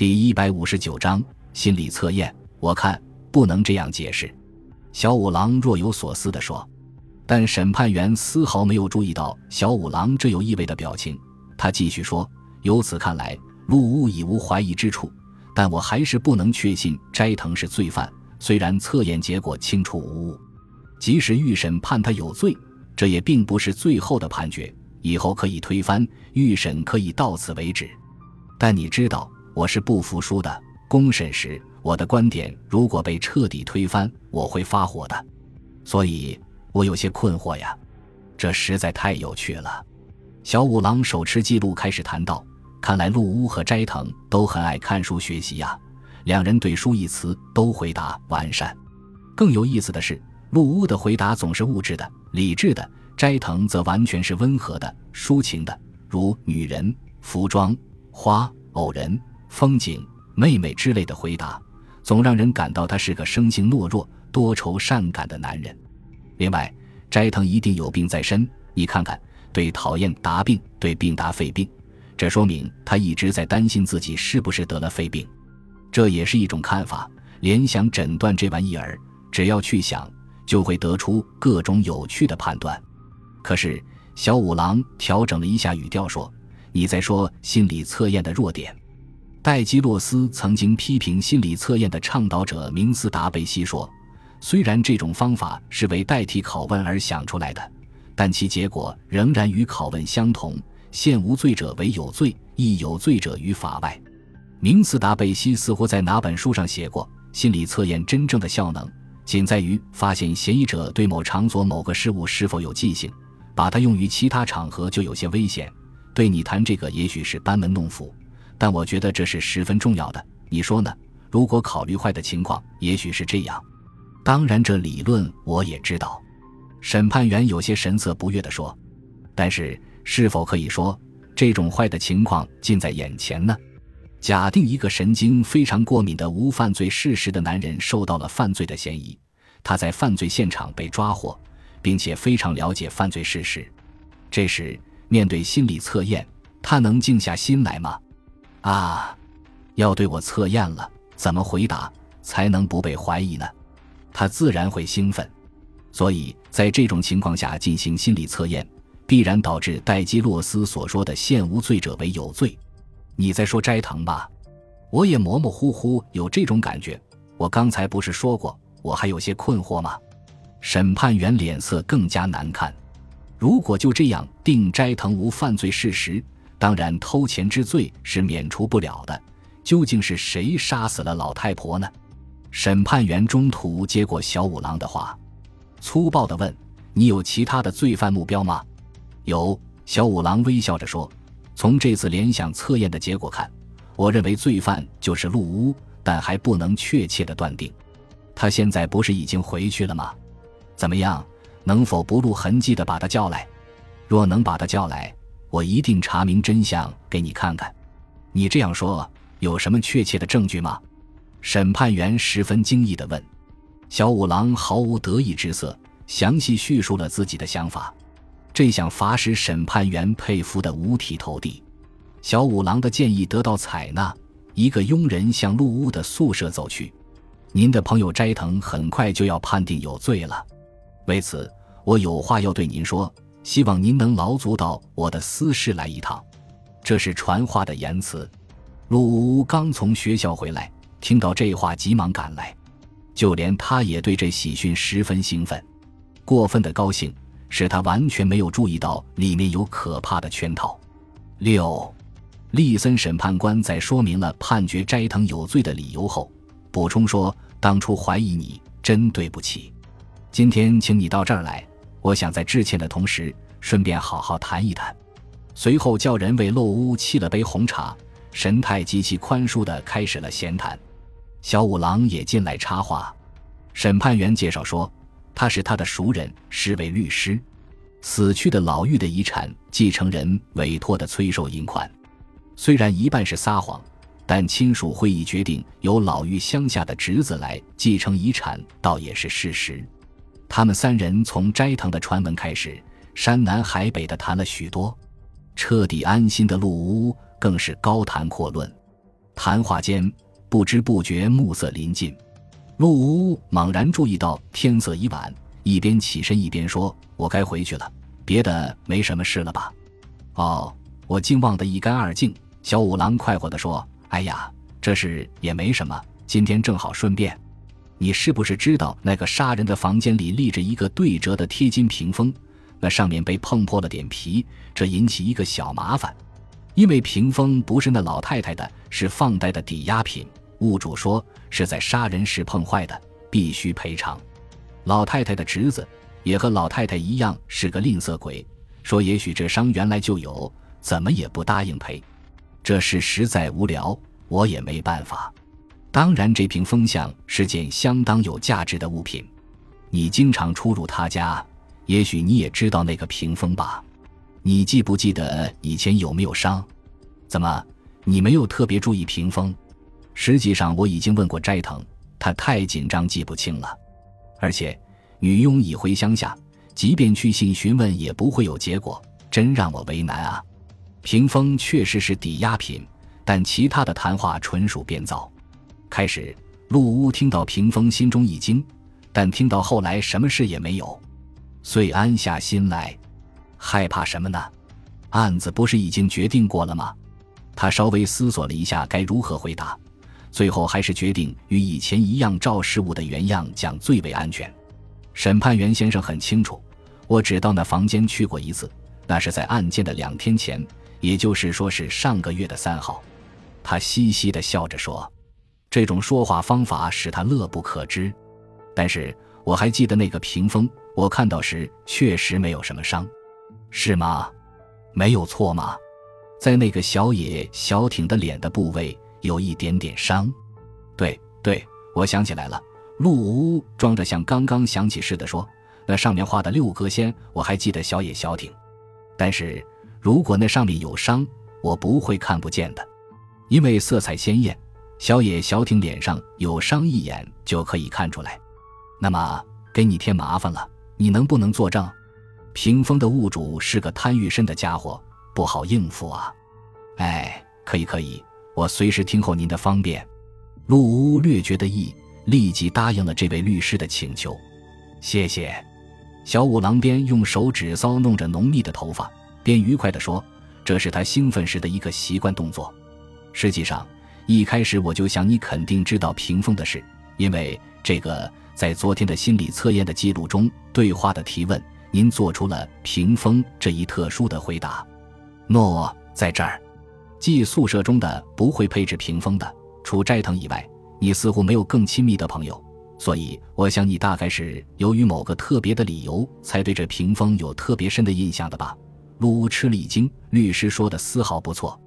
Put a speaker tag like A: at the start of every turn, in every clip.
A: 第一百五十九章心理测验。我看不能这样解释。小五郎若有所思地说。但审判员丝毫没有注意到小五郎这有意味的表情。他继续说：“由此看来，陆屋已无怀疑之处。但我还是不能确信斋藤是罪犯。虽然测验结果清楚无误，即使预审判他有罪，这也并不是最后的判决。以后可以推翻，预审可以到此为止。但你知道，我是不服输的。公审时，我的观点如果被彻底推翻，我会发火的。所以。”我有些困惑呀，这实在太有趣了。小五郎手持记录开始谈道：“看来陆屋和斋藤都很爱看书学习呀。两人对‘书’一词都回答完善。更有意思的是，陆屋的回答总是物质的、理智的，斋藤则完全是温和的、抒情的，如女人、服装、花、偶人、风景、妹妹之类的回答，总让人感到他是个生性懦弱、多愁善感的男人。”另外，斋藤一定有病在身。你看看，对讨厌答病，对病答肺病，这说明他一直在担心自己是不是得了肺病。这也是一种看法。联想诊断这玩意儿，只要去想，就会得出各种有趣的判断。可是小五郎调整了一下语调说：“你在说心理测验的弱点。”戴基洛斯曾经批评心理测验的倡导者明斯达贝西说。虽然这种方法是为代替拷问而想出来的，但其结果仍然与拷问相同，陷无罪者为有罪，亦有罪者于法外。明斯达贝西似乎在哪本书上写过，心理测验真正的效能仅在于发现嫌疑者对某场所某个事物是否有记性，把它用于其他场合就有些危险。对你谈这个也许是班门弄斧，但我觉得这是十分重要的。你说呢？如果考虑坏的情况，也许是这样。当然，这理论我也知道。审判员有些神色不悦地说：“但是，是否可以说这种坏的情况近在眼前呢？假定一个神经非常过敏的无犯罪事实的男人受到了犯罪的嫌疑，他在犯罪现场被抓获，并且非常了解犯罪事实。这时，面对心理测验，他能静下心来吗？啊，要对我测验了，怎么回答才能不被怀疑呢？”他自然会兴奋，所以在这种情况下进行心理测验，必然导致戴基洛斯所说的“现无罪者为有罪”。你在说斋藤吧？我也模模糊糊有这种感觉。我刚才不是说过，我还有些困惑吗？审判员脸色更加难看。如果就这样定斋藤无犯罪事实，当然偷钱之罪是免除不了的。究竟是谁杀死了老太婆呢？审判员中途接过小五郎的话，粗暴地问：“你有其他的罪犯目标吗？”有。小五郎微笑着说：“从这次联想测验的结果看，我认为罪犯就是陆屋，但还不能确切的断定。他现在不是已经回去了吗？怎么样？能否不露痕迹的把他叫来？若能把他叫来，我一定查明真相给你看看。你这样说，有什么确切的证据吗？”审判员十分惊异地问：“小五郎毫无得意之色，详细叙述了自己的想法。这项法使审判员佩服得五体投地。小五郎的建议得到采纳，一个佣人向陆屋的宿舍走去。您的朋友斋藤很快就要判定有罪了，为此我有话要对您说，希望您能劳足到我的私事来一趟。这是传话的言辞。陆屋刚从学校回来。”听到这话，急忙赶来，就连他也对这喜讯十分兴奋。过分的高兴使他完全没有注意到里面有可怕的圈套。六，利森审判官在说明了判决斋藤有罪的理由后，补充说：“当初怀疑你，真对不起。今天请你到这儿来，我想在致歉的同时，顺便好好谈一谈。”随后叫人为漏屋沏了杯红茶，神态极其宽恕地开始了闲谈。小五郎也进来插话。审判员介绍说，他是他的熟人，是位律师。死去的老妪的遗产继承人委托的催收银款，虽然一半是撒谎，但亲属会议决定由老妪乡下的侄子来继承遗产，倒也是事实。他们三人从斋藤的传闻开始，山南海北的谈了许多。彻底安心的陆屋更是高谈阔论。谈话间，不知不觉暮色临近，陆屋猛然注意到天色已晚，一边起身一边说：“我该回去了，别的没什么事了吧？”哦，我竟忘得一干二净。小五郎快活地说：“哎呀，这事也没什么，今天正好顺便。你是不是知道那个杀人的房间里立着一个对折的贴金屏风？那上面被碰破了点皮，这引起一个小麻烦。因为屏风不是那老太太的，是放贷的抵押品，物主说是在杀人时碰坏的，必须赔偿。老太太的侄子也和老太太一样是个吝啬鬼，说也许这伤原来就有，怎么也不答应赔。这事实在无聊，我也没办法。当然，这屏风像是件相当有价值的物品，你经常出入他家。也许你也知道那个屏风吧？你记不记得以前有没有伤？怎么你没有特别注意屏风？实际上我已经问过斋藤，他太紧张记不清了。而且女佣已回乡下，即便去信询问也不会有结果，真让我为难啊！屏风确实是抵押品，但其他的谈话纯属编造。开始陆屋听到屏风，心中一惊，但听到后来什么事也没有。遂安下心来，害怕什么呢？案子不是已经决定过了吗？他稍微思索了一下，该如何回答，最后还是决定与以前一样，照事物的原样讲最为安全。审判员先生很清楚，我只到那房间去过一次，那是在案件的两天前，也就是说是上个月的三号。他嘻嘻地笑着说：“这种说话方法使他乐不可支。”但是我还记得那个屏风。我看到时确实没有什么伤，是吗？没有错吗？在那个小野小挺的脸的部位有一点点伤。对对，我想起来了。陆无装着像刚刚想起似的说：“那上面画的六格仙，我还记得小野小挺。但是如果那上面有伤，我不会看不见的，因为色彩鲜艳，小野小挺脸上有伤，一眼就可以看出来。那么给你添麻烦了。”你能不能作证？屏风的物主是个贪欲深的家伙，不好应付啊！哎，可以可以，我随时听候您的方便。陆屋略觉得意，立即答应了这位律师的请求。谢谢。小五郎边用手指搔弄着浓密的头发，边愉快地说：“这是他兴奋时的一个习惯动作。实际上，一开始我就想你肯定知道屏风的事，因为这个。”在昨天的心理测验的记录中，对话的提问，您做出了屏风这一特殊的回答。诺，在这儿，寄宿舍中的不会配置屏风的，除斋藤以外，你似乎没有更亲密的朋友，所以我想你大概是由于某个特别的理由，才对这屏风有特别深的印象的吧？陆屋吃了一惊，律师说的丝毫不错。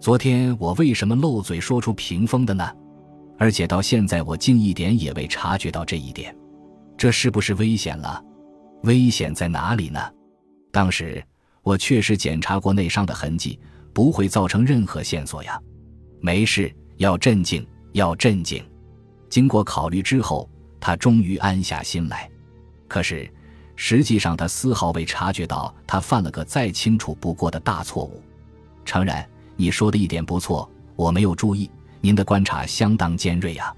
A: 昨天我为什么漏嘴说出屏风的呢？而且到现在，我竟一点也未察觉到这一点，这是不是危险了？危险在哪里呢？当时我确实检查过内伤的痕迹，不会造成任何线索呀。没事，要镇静，要镇静。经过考虑之后，他终于安下心来。可是，实际上他丝毫未察觉到他犯了个再清楚不过的大错误。诚然，你说的一点不错，我没有注意。您的观察相当尖锐呀，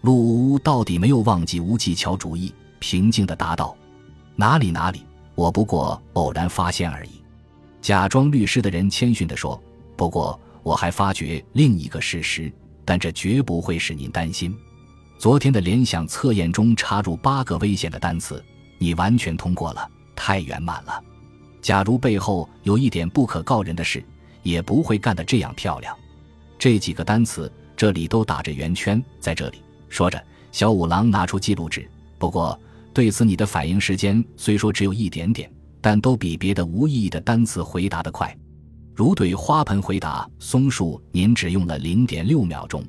A: 陆屋到底没有忘记无技巧主义，平静地答道：“哪里哪里，我不过偶然发现而已。”假装律师的人谦逊地说：“不过我还发觉另一个事实，但这绝不会使您担心。昨天的联想测验中插入八个危险的单词，你完全通过了，太圆满了。假如背后有一点不可告人的事，也不会干得这样漂亮。”这几个单词这里都打着圆圈，在这里说着，小五郎拿出记录纸。不过对此你的反应时间虽说只有一点点，但都比别的无意义的单词回答的快。如对花盆回答松树，您只用了零点六秒钟，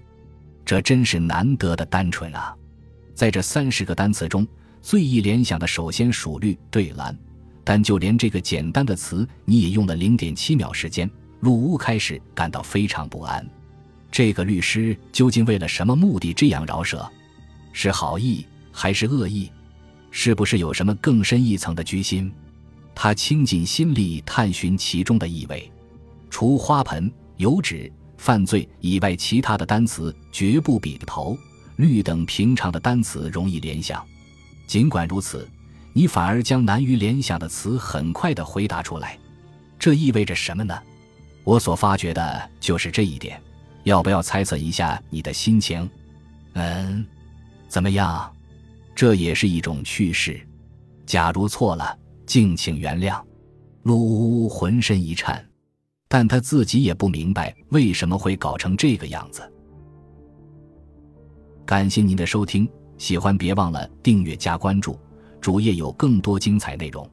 A: 这真是难得的单纯啊！在这三十个单词中，最易联想的首先属绿对蓝，但就连这个简单的词，你也用了零点七秒时间。陆屋开始感到非常不安。这个律师究竟为了什么目的这样饶舌？是好意还是恶意？是不是有什么更深一层的居心？他倾尽心力探寻其中的意味。除花盆、油纸、犯罪以外其他的单词绝不比头、绿等平常的单词容易联想。尽管如此，你反而将难于联想的词很快地回答出来，这意味着什么呢？我所发觉的就是这一点。要不要猜测一下你的心情？嗯，怎么样？这也是一种趣事。假如错了，敬请原谅。陆呜呜浑身一颤，但他自己也不明白为什么会搞成这个样子。感谢您的收听，喜欢别忘了订阅加关注，主页有更多精彩内容。